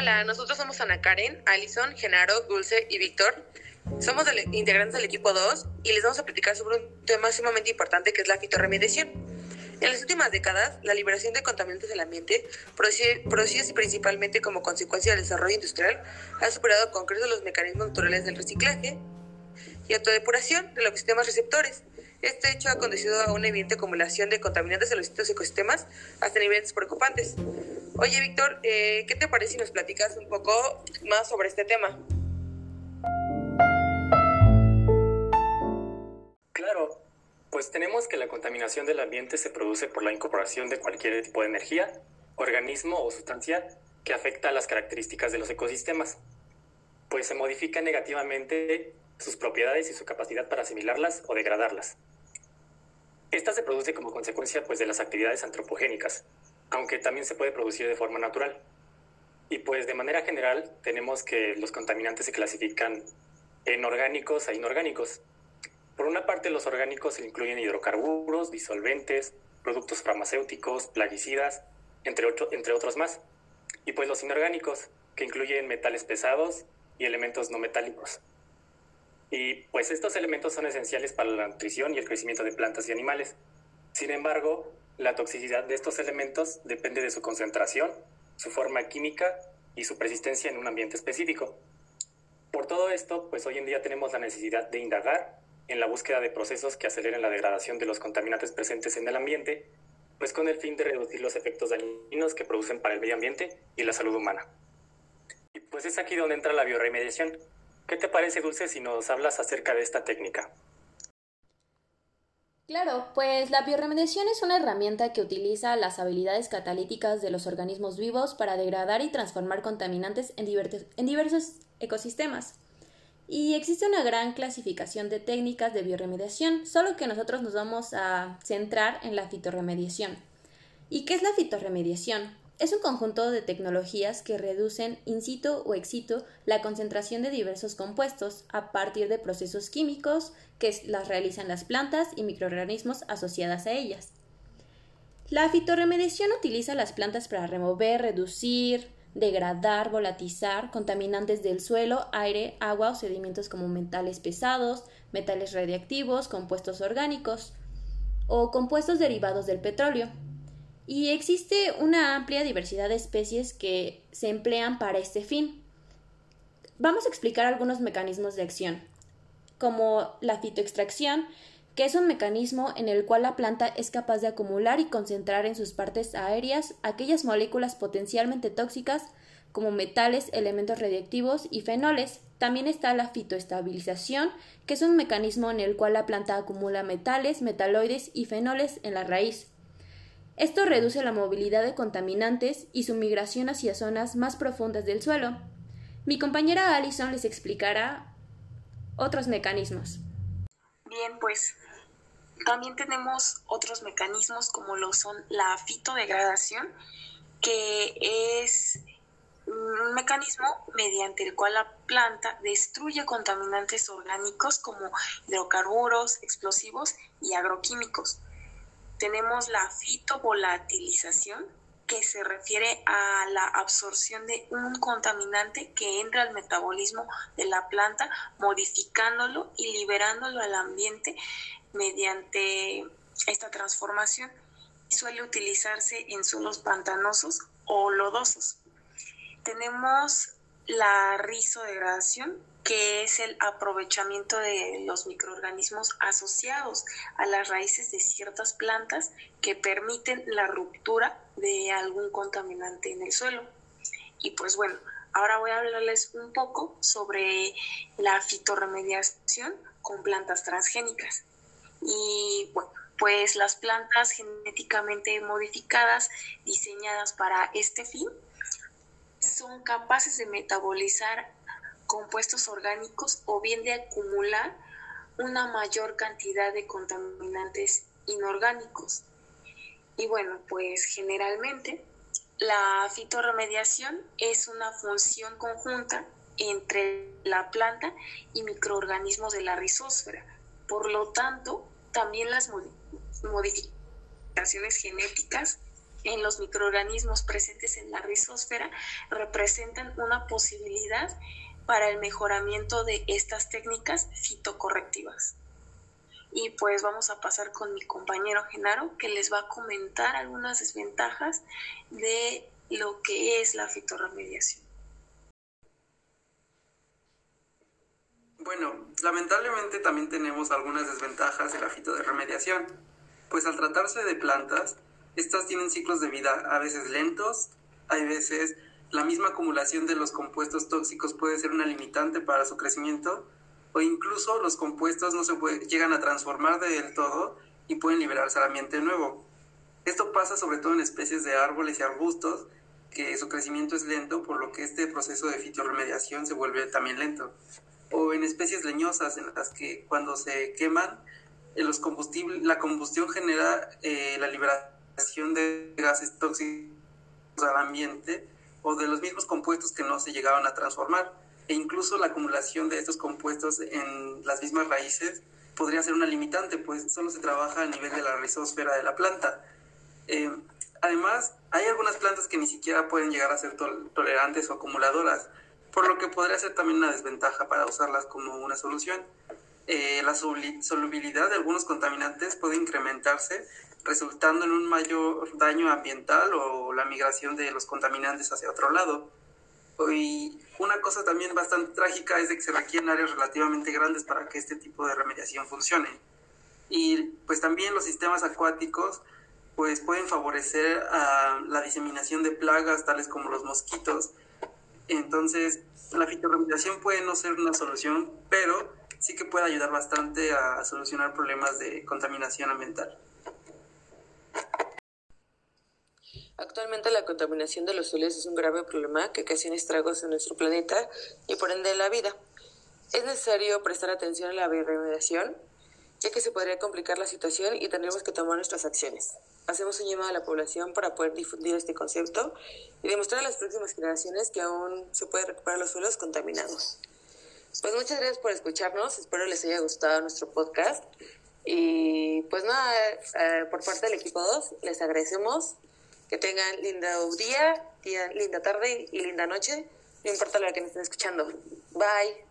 Hola, nosotros somos Ana Karen, Alison, Genaro, Dulce y Víctor. Somos integrantes del equipo 2 y les vamos a platicar sobre un tema sumamente importante que es la fitorremediación. En las últimas décadas, la liberación de contaminantes del ambiente, producidos principalmente como consecuencia del desarrollo industrial, ha superado con creces los mecanismos naturales del reciclaje y autodepuración de los sistemas receptores. Este hecho ha conducido a una evidente acumulación de contaminantes en los distintos ecosistemas hasta niveles preocupantes. Oye, Víctor, eh, ¿qué te parece si nos platicas un poco más sobre este tema? Claro, pues tenemos que la contaminación del ambiente se produce por la incorporación de cualquier tipo de energía, organismo o sustancia que afecta a las características de los ecosistemas, pues se modifica negativamente sus propiedades y su capacidad para asimilarlas o degradarlas. Esta se produce como consecuencia pues, de las actividades antropogénicas, aunque también se puede producir de forma natural. Y pues de manera general tenemos que los contaminantes se clasifican en orgánicos e inorgánicos. Por una parte los orgánicos incluyen hidrocarburos, disolventes, productos farmacéuticos, plaguicidas, entre, entre otros más. Y pues los inorgánicos, que incluyen metales pesados y elementos no metálicos. Y pues estos elementos son esenciales para la nutrición y el crecimiento de plantas y animales. Sin embargo, la toxicidad de estos elementos depende de su concentración, su forma química y su persistencia en un ambiente específico. Por todo esto, pues hoy en día tenemos la necesidad de indagar en la búsqueda de procesos que aceleren la degradación de los contaminantes presentes en el ambiente, pues con el fin de reducir los efectos dañinos que producen para el medio ambiente y la salud humana. Y pues es aquí donde entra la bioremediación, ¿Qué te parece, Dulce, si nos hablas acerca de esta técnica? Claro, pues la bioremediación es una herramienta que utiliza las habilidades catalíticas de los organismos vivos para degradar y transformar contaminantes en, diversos ecosistemas. Y existe una gran clasificación de técnicas de bioremediación, solo que nosotros nos vamos a centrar en la fitorremediación. ¿Y qué es la fitorremediación? Es un conjunto de tecnologías que reducen in situ o ex la concentración de diversos compuestos a partir de procesos químicos que las realizan las plantas y microorganismos asociadas a ellas. La fitorremediación utiliza las plantas para remover, reducir, degradar, volatizar contaminantes del suelo, aire, agua o sedimentos como metales pesados, metales radiactivos, compuestos orgánicos o compuestos derivados del petróleo y existe una amplia diversidad de especies que se emplean para este fin. Vamos a explicar algunos mecanismos de acción, como la fitoextracción, que es un mecanismo en el cual la planta es capaz de acumular y concentrar en sus partes aéreas aquellas moléculas potencialmente tóxicas como metales, elementos radiactivos y fenoles. También está la fitoestabilización, que es un mecanismo en el cual la planta acumula metales, metaloides y fenoles en la raíz. Esto reduce la movilidad de contaminantes y su migración hacia zonas más profundas del suelo. Mi compañera Alison les explicará otros mecanismos. Bien, pues también tenemos otros mecanismos como lo son la fitodegradación, que es un mecanismo mediante el cual la planta destruye contaminantes orgánicos como hidrocarburos, explosivos y agroquímicos tenemos la fitovolatilización, que se refiere a la absorción de un contaminante que entra al metabolismo de la planta, modificándolo y liberándolo al ambiente mediante esta transformación. Suele utilizarse en suelos pantanosos o lodosos. Tenemos la rizodegradación, que es el aprovechamiento de los microorganismos asociados a las raíces de ciertas plantas que permiten la ruptura de algún contaminante en el suelo. Y pues bueno, ahora voy a hablarles un poco sobre la fitorremediación con plantas transgénicas. Y bueno, pues las plantas genéticamente modificadas diseñadas para este fin son capaces de metabolizar compuestos orgánicos o bien de acumular una mayor cantidad de contaminantes inorgánicos. Y bueno, pues generalmente la fitorremediación es una función conjunta entre la planta y microorganismos de la rizósfera. Por lo tanto, también las modificaciones genéticas en los microorganismos presentes en la rizosfera representan una posibilidad para el mejoramiento de estas técnicas fitocorrectivas. Y pues vamos a pasar con mi compañero Genaro, que les va a comentar algunas desventajas de lo que es la fitorremediación. Bueno, lamentablemente también tenemos algunas desventajas de la fitorremediación, pues al tratarse de plantas, estas tienen ciclos de vida a veces lentos, hay veces la misma acumulación de los compuestos tóxicos puede ser una limitante para su crecimiento o incluso los compuestos no se llegan a transformar del todo y pueden liberarse al ambiente nuevo. Esto pasa sobre todo en especies de árboles y arbustos que su crecimiento es lento, por lo que este proceso de fitorremediación se vuelve también lento. O en especies leñosas en las que cuando se queman, eh, los combustibles, la combustión genera eh, la liberación de gases tóxicos al ambiente o de los mismos compuestos que no se llegaban a transformar. E incluso la acumulación de estos compuestos en las mismas raíces podría ser una limitante, pues solo se trabaja a nivel de la rizosfera de la planta. Eh, además, hay algunas plantas que ni siquiera pueden llegar a ser tolerantes o acumuladoras, por lo que podría ser también una desventaja para usarlas como una solución. Eh, la solubilidad de algunos contaminantes puede incrementarse resultando en un mayor daño ambiental o la migración de los contaminantes hacia otro lado. Y una cosa también bastante trágica es de que se requieren áreas relativamente grandes para que este tipo de remediación funcione. Y pues también los sistemas acuáticos pues pueden favorecer la diseminación de plagas tales como los mosquitos. Entonces, la fitorremediación puede no ser una solución, pero sí que puede ayudar bastante a solucionar problemas de contaminación ambiental. Actualmente la contaminación de los suelos es un grave problema que ocasiona estragos en nuestro planeta y por ende la vida. Es necesario prestar atención a la bioremediación, ya que se podría complicar la situación y tendremos que tomar nuestras acciones. Hacemos un llamado a la población para poder difundir este concepto y demostrar a las próximas generaciones que aún se puede recuperar los suelos contaminados. Pues muchas gracias por escucharnos, espero les haya gustado nuestro podcast y pues nada, eh, por parte del equipo 2 les agradecemos que tengan lindo día, día, linda tarde y linda noche, no importa lo que nos estén escuchando. Bye.